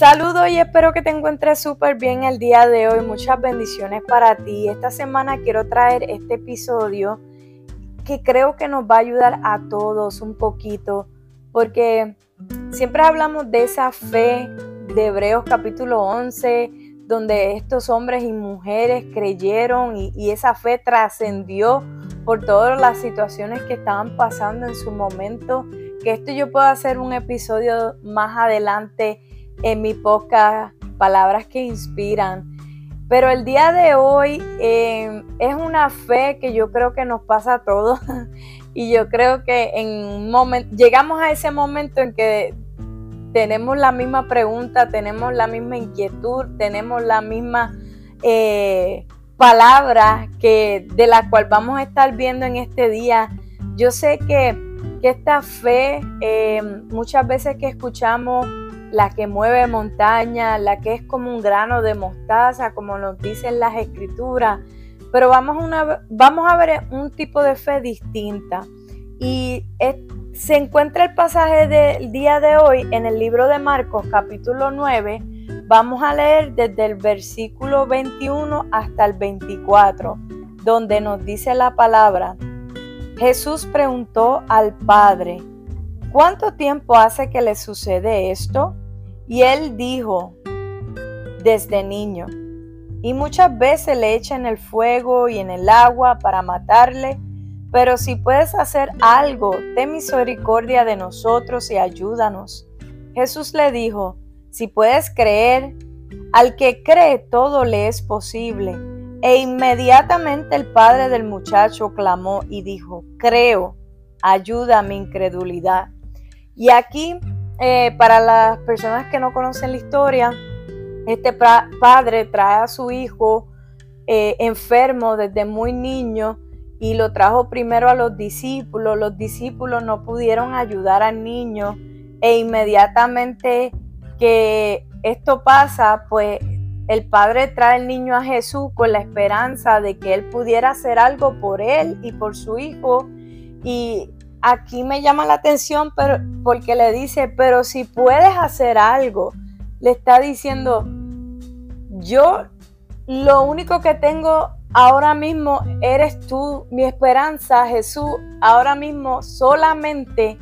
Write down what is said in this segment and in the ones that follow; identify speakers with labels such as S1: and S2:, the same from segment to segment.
S1: Saludos y espero que te encuentres súper bien el día de hoy. Muchas bendiciones para ti. Esta semana quiero traer este episodio que creo que nos va a ayudar a todos un poquito, porque siempre hablamos de esa fe de Hebreos capítulo 11, donde estos hombres y mujeres creyeron y, y esa fe trascendió por todas las situaciones que estaban pasando en su momento. Que esto yo puedo hacer un episodio más adelante en mi podcast Palabras que Inspiran. Pero el día de hoy em, es una fe que yo creo que nos pasa a todos. y yo creo que en un llegamos a ese momento en que tenemos la misma pregunta, tenemos la misma inquietud, tenemos la misma eh, palabra que, de la cual vamos a estar viendo en este día. Yo sé que, esta fe, em, muchas veces que escuchamos la que mueve montaña, la que es como un grano de mostaza, como nos dicen las escrituras. Pero vamos, una, vamos a ver un tipo de fe distinta. Y se encuentra el pasaje del día de hoy en el libro de Marcos capítulo 9. Vamos a leer desde el versículo 21 hasta el 24, donde nos dice la palabra. Jesús preguntó al Padre, ¿cuánto tiempo hace que le sucede esto? Y él dijo, desde niño, y muchas veces le echan el fuego y en el agua para matarle, pero si puedes hacer algo, ten misericordia de nosotros y ayúdanos. Jesús le dijo, si puedes creer, al que cree todo le es posible. E inmediatamente el padre del muchacho clamó y dijo, creo, ayuda a mi incredulidad. Y aquí eh, para las personas que no conocen la historia, este padre trae a su hijo eh, enfermo desde muy niño y lo trajo primero a los discípulos. Los discípulos no pudieron ayudar al niño e inmediatamente que esto pasa, pues el padre trae al niño a Jesús con la esperanza de que él pudiera hacer algo por él y por su hijo. Y aquí me llama la atención pero, porque le dice, pero si puedes hacer algo, le está diciendo, yo lo único que tengo ahora mismo eres tú, mi esperanza, Jesús, ahora mismo solamente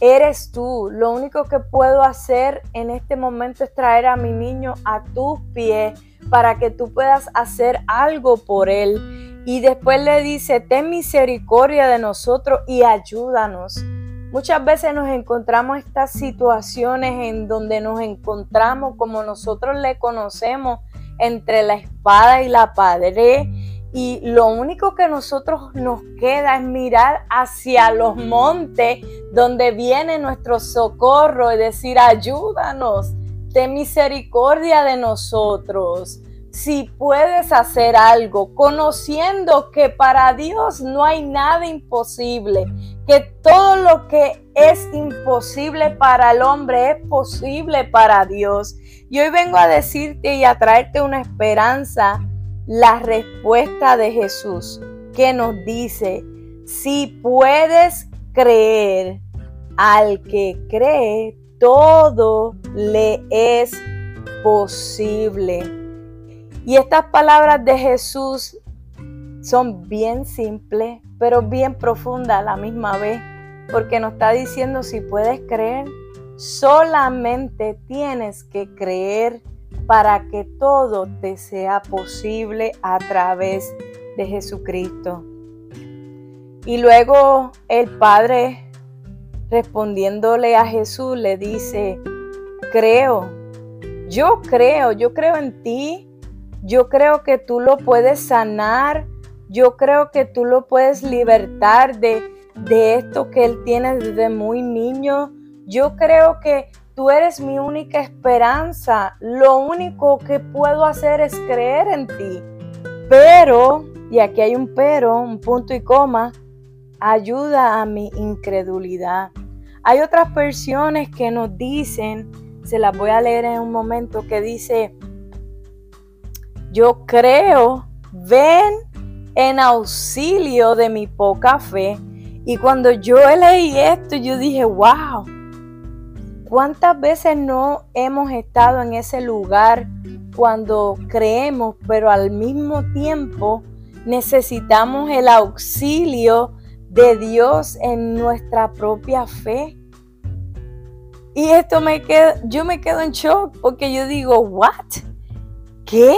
S1: eres tú. Lo único que puedo hacer en este momento es traer a mi niño a tus pies para que tú puedas hacer algo por él. Y después le dice, ten misericordia de nosotros y ayúdanos. Muchas veces nos encontramos estas situaciones en donde nos encontramos como nosotros le conocemos entre la espada y la pared y lo único que nosotros nos queda es mirar hacia los montes donde viene nuestro socorro y decir ayúdanos, ten misericordia de nosotros si puedes hacer algo, conociendo que para Dios no hay nada imposible, que todo lo que es imposible para el hombre es posible para Dios. Y hoy vengo a decirte y a traerte una esperanza, la respuesta de Jesús, que nos dice, si puedes creer, al que cree, todo le es posible. Y estas palabras de Jesús son bien simples, pero bien profundas a la misma vez, porque nos está diciendo si puedes creer, solamente tienes que creer para que todo te sea posible a través de Jesucristo. Y luego el Padre respondiéndole a Jesús le dice, creo, yo creo, yo creo en ti, yo creo que tú lo puedes sanar. Yo creo que tú lo puedes libertar de, de esto que él tiene desde muy niño. Yo creo que tú eres mi única esperanza. Lo único que puedo hacer es creer en ti. Pero, y aquí hay un pero, un punto y coma, ayuda a mi incredulidad. Hay otras versiones que nos dicen, se las voy a leer en un momento, que dice, yo creo, ven en auxilio de mi poca fe. Y cuando yo leí esto, yo dije, wow, ¿Cuántas veces no hemos estado en ese lugar cuando creemos, pero al mismo tiempo necesitamos el auxilio de Dios en nuestra propia fe? Y esto me queda, yo me quedo en shock porque yo digo, ¿what? ¿Qué?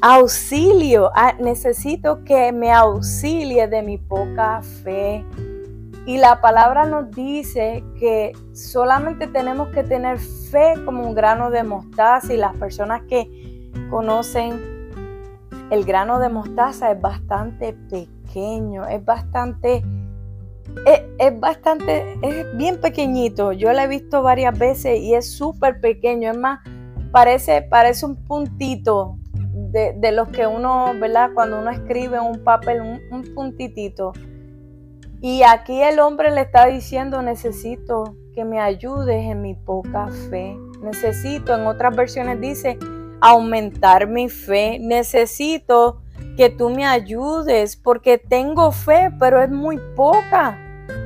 S1: Auxilio. Ah, necesito que me auxilie de mi poca fe. Y la palabra nos dice que solamente tenemos que tener fe como un grano de mostaza y las personas que conocen el grano de mostaza es bastante pequeño, es bastante, es, bastante, es bien pequeñito. Yo lo he visto varias veces y es súper pequeño. Es más, parece, parece un puntito de, los que uno, ¿verdad? Cuando uno escribe un papel, un, un puntitito y aquí el hombre le está diciendo, necesito que me ayudes en mi poca fe. Necesito, en otras versiones dice, aumentar mi fe. Necesito que tú me ayudes porque tengo fe, pero es muy poca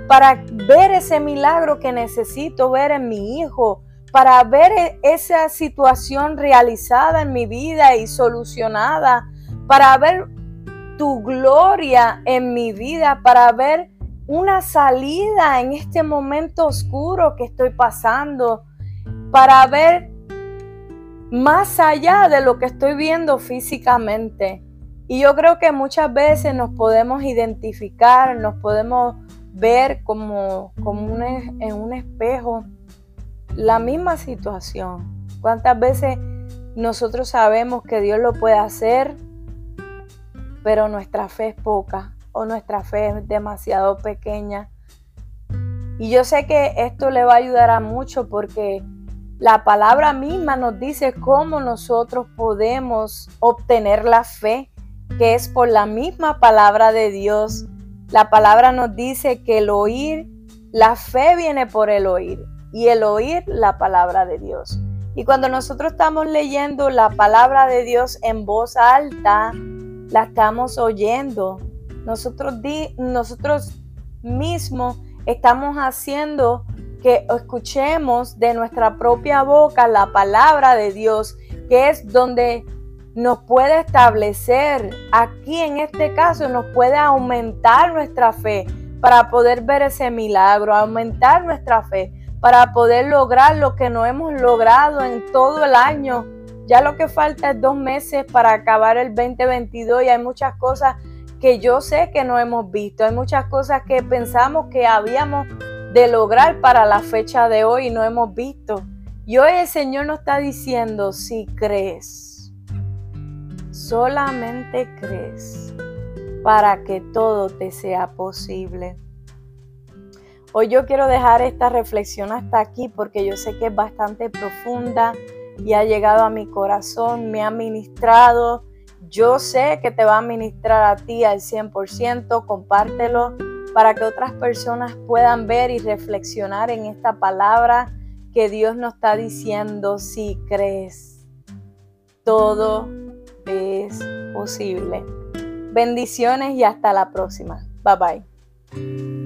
S1: para ver ese milagro que necesito ver en mi hijo, para ver e-, esa situación realizada en mi vida y solucionada, para ver tu gloria en mi vida, para ver una salida en este momento oscuro que estoy pasando, para ver más allá de lo que estoy viendo físicamente. Y yo creo que muchas veces nos podemos identificar, nos podemos ver como, como en un espejo la misma situación. ¿Cuántas veces nosotros sabemos que Dios lo puede hacer, pero nuestra fe es poca? Nuestra fe es demasiado pequeña. Y yo sé que esto le va a ayudar a mucho porque la palabra misma nos dice cómo nosotros podemos obtener la fe, que es por la misma palabra de Dios. La palabra nos dice que el oír, la fe viene por el oír y el oír la palabra de Dios. Y cuando nosotros estamos leyendo la palabra de Dios en voz alta, la estamos oyendo nosotros, di, nosotros mismos estamos haciendo que escuchemos de nuestra propia boca la palabra de Dios, que es donde nos puede establecer, aquí en este caso nos puede aumentar nuestra fe para poder ver ese milagro, aumentar nuestra fe para poder lograr lo que no hemos logrado en todo el año. Ya lo que falta es dos meses para acabar el 2022 y hay muchas cosas que yo sé que no hemos visto. Hay muchas cosas que pensamos que habíamos de lograr para la fecha de hoy y no hemos visto. Y hoy el Señor nos está diciendo, si crees, solamente crees para que todo te sea posible. Hoy yo quiero dejar esta reflexión hasta aquí porque yo sé que es bastante profunda y ha llegado a mi corazón, me ha ministrado yo sé que te va a ministrar a ti al 100%, compártelo para que otras personas puedan ver y reflexionar en esta palabra que Dios nos está diciendo si crees. Todo es posible. Bendiciones y hasta la próxima. Bye bye.